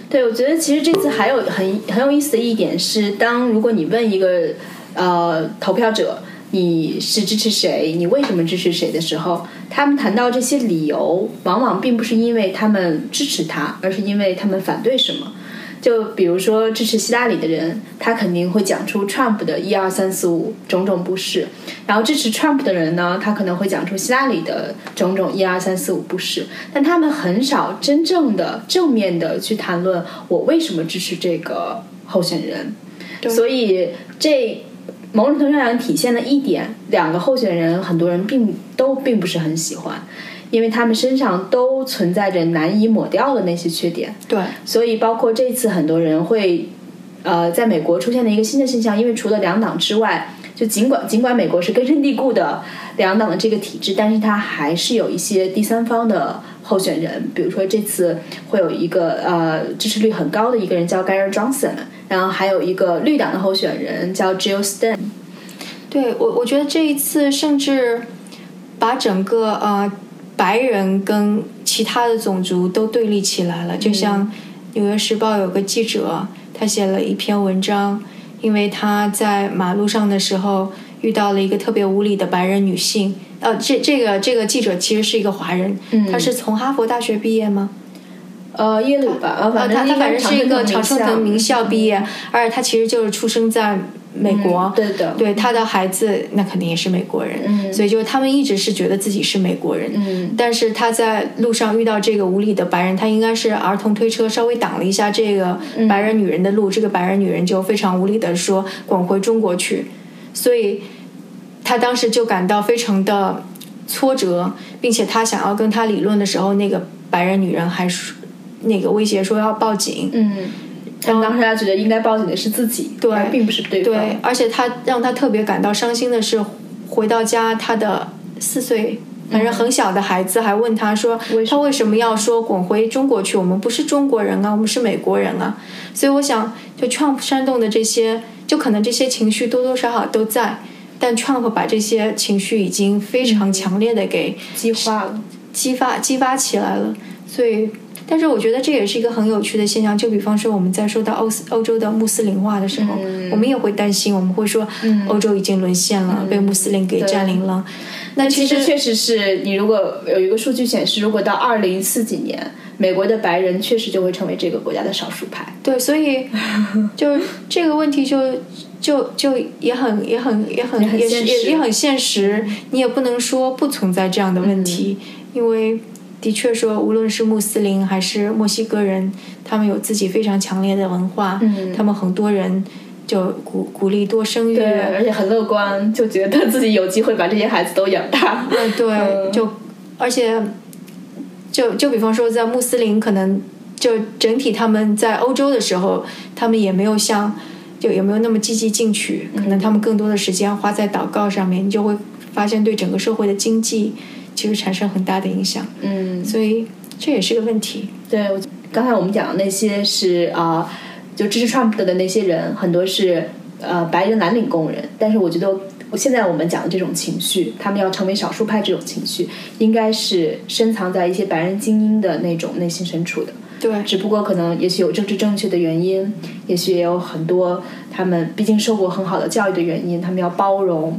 对，我觉得其实这次还有很很有意思的一点是，当如果你问一个呃投票者你是支持谁，你为什么支持谁的时候，他们谈到这些理由，往往并不是因为他们支持他，而是因为他们反对什么。就比如说支持希拉里的人，他肯定会讲出 Trump 的一二三四五种种不是；然后支持 Trump 的人呢，他可能会讲出希拉里的种种一二三四五不是。但他们很少真正的正面的去谈论我为什么支持这个候选人。所以这某种程度上体现了一点，两个候选人很多人并都并不是很喜欢。因为他们身上都存在着难以抹掉的那些缺点，对，所以包括这次很多人会，呃，在美国出现了一个新的现象，因为除了两党之外，就尽管尽管美国是根深蒂固的两党的这个体制，但是它还是有一些第三方的候选人，比如说这次会有一个呃支持率很高的一个人叫 Gary Johnson，然后还有一个绿党的候选人叫 Jill Stein。对我，我觉得这一次甚至把整个呃白人跟其他的种族都对立起来了。就像《纽约时报》有个记者，他写了一篇文章，因为他在马路上的时候遇到了一个特别无理的白人女性。呃，这这个这个记者其实是一个华人，他是从哈佛大学毕业吗？呃，耶鲁吧，呃，呃，反正他他反正是一个常常春藤名校毕业，而且他其实就是出生在美国，嗯对的。对他的孩子那肯定也是美国人，嗯。所以就他们一直是觉得自己是美国人，嗯。但是他在路上遇到这个无理的白人，他应该是儿童推车稍微挡了一下这个嗯。白人女人的路，这个白人女人就非常无理的说滚回中国去，所以他当时就感到非常的挫折，并且他想要跟他理论的时候，那个白人女人还说那个威胁说要报警，嗯，但当时他觉得应该报警的是自己，对并不是对方。对，而且他让他特别感到伤心的是，回到家他的四岁。反正很小的孩子还问他说：“为什么他为什么要说滚回中国去？我们不是中国人啊，我们是美国人啊。”所以我想，就 Trump 煽动的这些，就可能这些情绪多多少少都在，但 Trump 把这些情绪已经非常强烈的给激化了。激发激发起来了。所以，但是我觉得这也是一个很有趣的现象。就比方说，我们在说到欧斯欧洲的穆斯林化的时候，我们也会担心，我们会说，欧洲已经沦陷了，被穆斯林给占领了。那其其实实确实是你如果有一个数据显示，如果到二零四几年，美国的白人确实就会成为这个国家的少数派。对，所以 就是这个问题就就就也很也很也很也也很现实，你也不能说不存在这样的问题，因为的确说，无论是穆斯林还是墨西哥人，他们有自己非常强烈的文化，嗯。他们很多人就鼓鼓励多生育，对，而且很乐观，就觉得自己有机会把这些孩子都养大。嗯，对，嗯。就而且就就比方说，在穆斯林可能就整体他们在欧洲的时候，他们也没有像就也没有那么积极进取，可能他们更多的时间花在祷告上面，你就会发现对整个社会的经济其实产生很大的影响，嗯，所以这也是个问题。对，我刚才我们讲的那些是啊、就支持 Trump 的那些人，很多是呃白人蓝领工人，但是我觉得我现在我们讲的这种情绪，他们要成为少数派这种情绪，应该是深藏在一些白人精英的那种内心深处的。对，只不过可能也许有政治正确的原因，也许也有很多他们毕竟受过很好的教育的原因，他们要包容，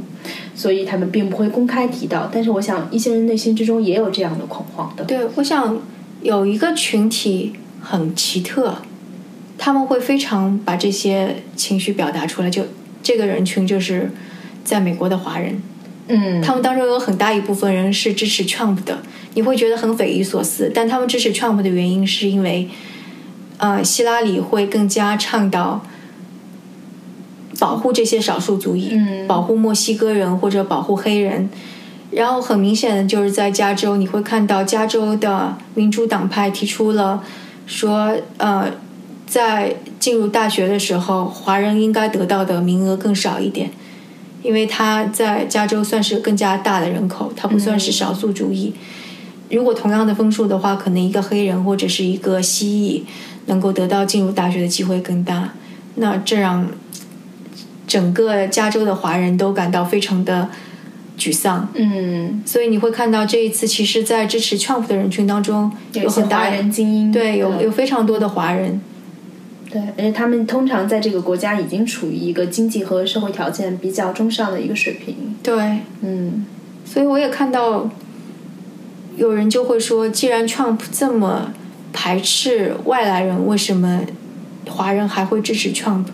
所以他们并不会公开提到。但是我想，一些人内心之中也有这样的恐慌的。对，我想有一个群体很奇特，他们会非常把这些情绪表达出来。就这个人群就是在美国的华人，嗯，他们当中有很大一部分人是支持 Trump 的，你会觉得很匪夷所思。但他们支持 Trump 的原因是因为，呃，希拉里会更加倡导保护这些少数族裔，嗯保护墨西哥人或者保护黑人。然后很明显的就是在加州，你会看到加州的民主党派提出了说，呃，在进入大学的时候，华人应该得到的名额更少一点，因为他在加州算是更加大的人口，他不算是少数族裔。如果同样的分数的话，可能一个黑人或者是一个蜥蜴能够得到进入大学的机会更大。那这让整个加州的华人都感到非常的沮丧。嗯，所以你会看到这一次，其实，在支持 Trump 的人群当中，有些很大华人精英，对有有非常多的华人。对，而且他们通常在这个国家已经处于一个经济和社会条件比较中上的一个水平。对，嗯所以我也看到有人就会说，既然 Trump 这么排斥外来人，为什么华人还会支持 Trump？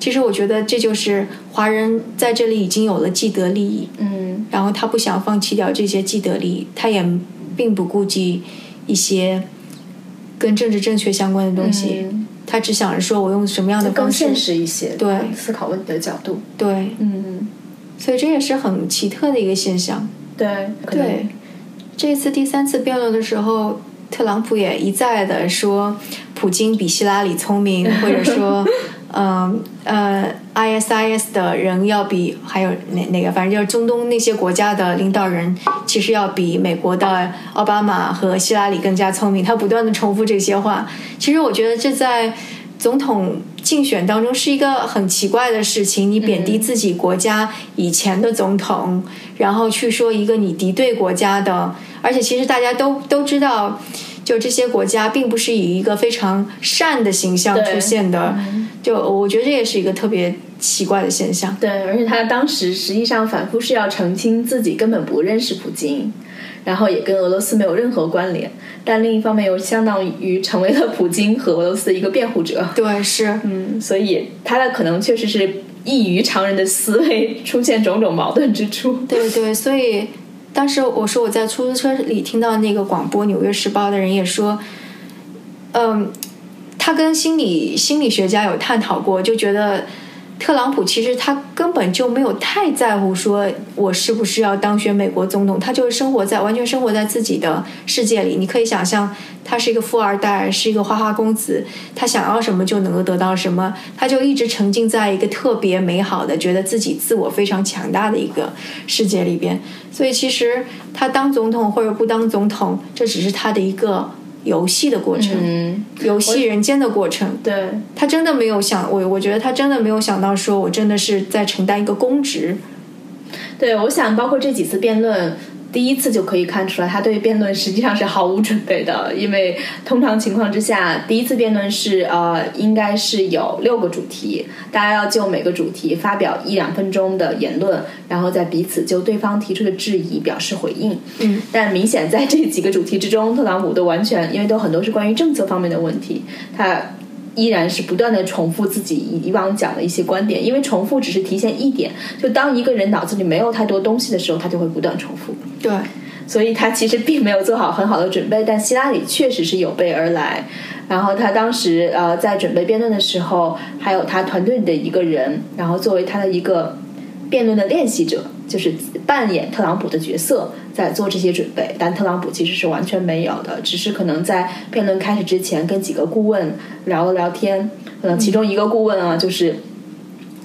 其实我觉得这就是华人在这里已经有了既得利益，嗯然后他不想放弃掉这些既得利益，他也并不顾及一些跟政治正确相关的东西，嗯他只想着说我用什么样的方式更现，实一些，对思考问题的角度。对，嗯，所以这也是很奇特的一个现象。对，对，这次第三次辩论的时候，特朗普也一再的说普京比希拉里聪明，或者说，嗯 呃，ISIS 的人要比还有哪哪个，反正就是中东那些国家的领导人，其实要比美国的奥巴马和希拉里更加聪明。他不断的重复这些话，其实我觉得这在总统竞选当中是一个很奇怪的事情。你贬低自己国家以前的总统，然后去说一个你敌对国家的，而且其实大家都都知道，就这些国家并不是以一个非常善的形象出现的。就我觉得这也是一个特别奇怪的现象。对，而且他当时实际上反复是要澄清自己根本不认识普京，然后也跟俄罗斯没有任何关联，但另一方面又相当于成为了普京和俄罗斯的一个辩护者。对，是，嗯，所以他的可能确实是异于常人的思维，出现种种矛盾之处。对对，所以当时我说我在出租车里听到那个广播，《纽约时报》的人也说，嗯，他跟心理心理学家有探讨过，就觉得特朗普其实他根本就没有太在乎说我是不是要当选美国总统，他就是生活在完全生活在自己的世界里。你可以想象，他是一个富二代，是一个花花公子，他想要什么就能够得到什么，他就一直沉浸在一个特别美好的、觉得自己自我非常强大的一个世界里边。所以其实他当总统或者不当总统，这只是他的一个游戏的过程，嗯，游戏人间的过程。对，他真的没有想我，我觉得他真的没有想到，说我真的是在承担一个公职。对，我想包括这几次辩论，第一次就可以看出来，他对辩论实际上是毫无准备的，因为通常情况之下，第一次辩论是呃，应该是有六个主题，大家要就每个主题发表一两分钟的言论，然后再彼此就对方提出的质疑表示回应。嗯，但明显在这几个主题之中，特朗普都完全因为都很多是关于政策方面的问题，他。依然是不断的重复自己以往讲的一些观点，因为重复只是体现一点，就当一个人脑子里没有太多东西的时候，他就会不断重复。对，所以他其实并没有做好很好的准备，但希拉里确实是有备而来。然后他当时呃在准备辩论的时候，还有他团队里的一个人，然后作为他的一个辩论的练习者，就是扮演特朗普的角色，在做这些准备。但特朗普其实是完全没有的，只是可能在辩论开始之前跟几个顾问聊了聊天，可能其中一个顾问啊就是。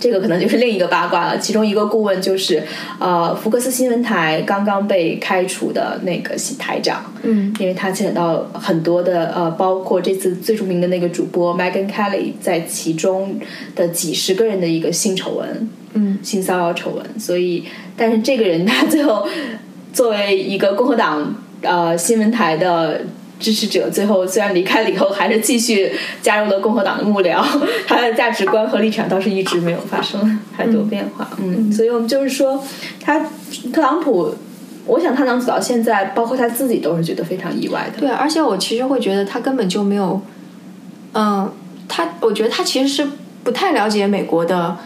这个可能就是另一个八卦了。其中一个顾问就是，呃，福克斯新闻台刚刚被开除的那个台长，嗯，因为他牵扯到很多的呃，包括这次最著名的那个主播 Megan Kelly 在其中的几十个人的一个性丑闻，嗯，性骚扰丑闻。所以，但是这个人他最后作为一个共和党呃新闻台的。支持者最后虽然离开了以后，还是继续加入了共和党的幕僚，他的价值观和立场倒是一直没有发生太多变化。嗯，所以我们就是说，他特朗普，我想他能走到现在，包括他自己都是觉得非常意外的。对，而且我其实会觉得他根本就没有，嗯，他我觉得他其实是不太了解美国的。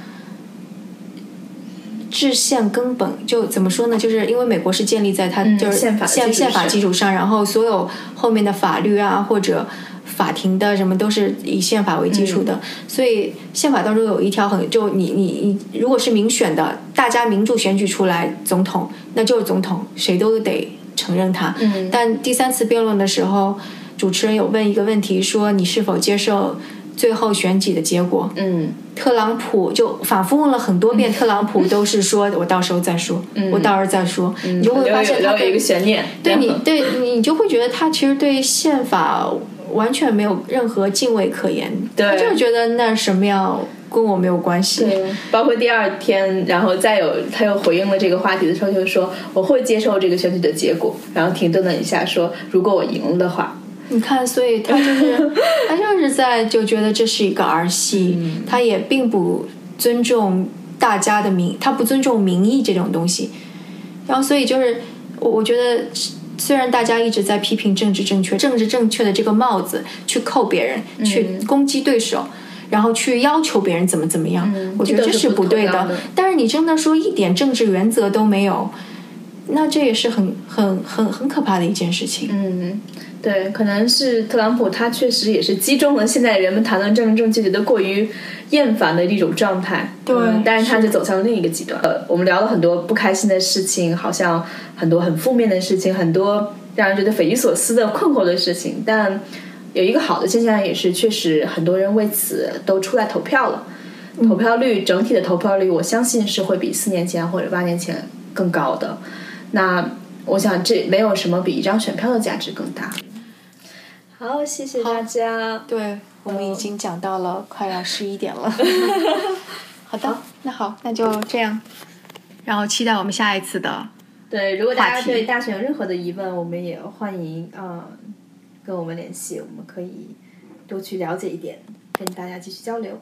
制宪根本就怎么说呢？就是因为美国是建立在它就是宪法宪宪法基础上，然后所有后面的法律啊或者法庭的什么都是以宪法为基础的，所以宪法当中有一条很就你你你如果是民选的，大家民主选举出来总统，那就是总统，谁都得承认他。嗯但第三次辩论的时候，主持人有问一个问题，说你是否接受最后选举的结果？嗯。特朗普就反复问了很多遍，特朗普都是说我到时候再说，我到时候再说，你就会发现他的有一个悬念，对你，对你就会觉得他其实对宪法完全没有任何敬畏可言，对。他就是觉得那什么样跟我没有关系。对，包括第二天，然后再有他又回应了这个话题的时候，就是说我会接受这个选举的结果，然后停顿了一下，说如果我赢了的话，你看，所以他就是 他就是在就觉得这是一个儿戏，他也并不尊重大家的名，他不尊重民意这种东西。然后，所以就是我我觉得，虽然大家一直在批评政治正确，政治正确的这个帽子去扣别人，去攻击对手。然后去要求别人怎么怎么样，我觉得这是不不对的但是你真的说一点政治原则都没有，那这也是很很很很可怕的一件事情。嗯，对，可能是特朗普他确实也是击中了现在人们谈论政治正确觉得过于厌烦的一种状态。对嗯但是他就走向了另一个极端。呃，我们聊了很多不开心的事情，好像很多很负面的事情，很多让人觉得匪夷所思的困惑的事情，但。有一个好的现象，也是确实很多人为此都出来投票了。投票率整体的投票率，我相信是会比四年前或者八年前更高的。那我想这没有什么比一张选票的价值更大。好，谢谢大家。对我们已经讲到了快要十一点了。好的，那好，那就这样，然后期待我们下一次的。对，如果大家对大选有任何的疑问，我们也欢迎啊、跟我们联系，我们可以多去了解一点，跟大家继续交流。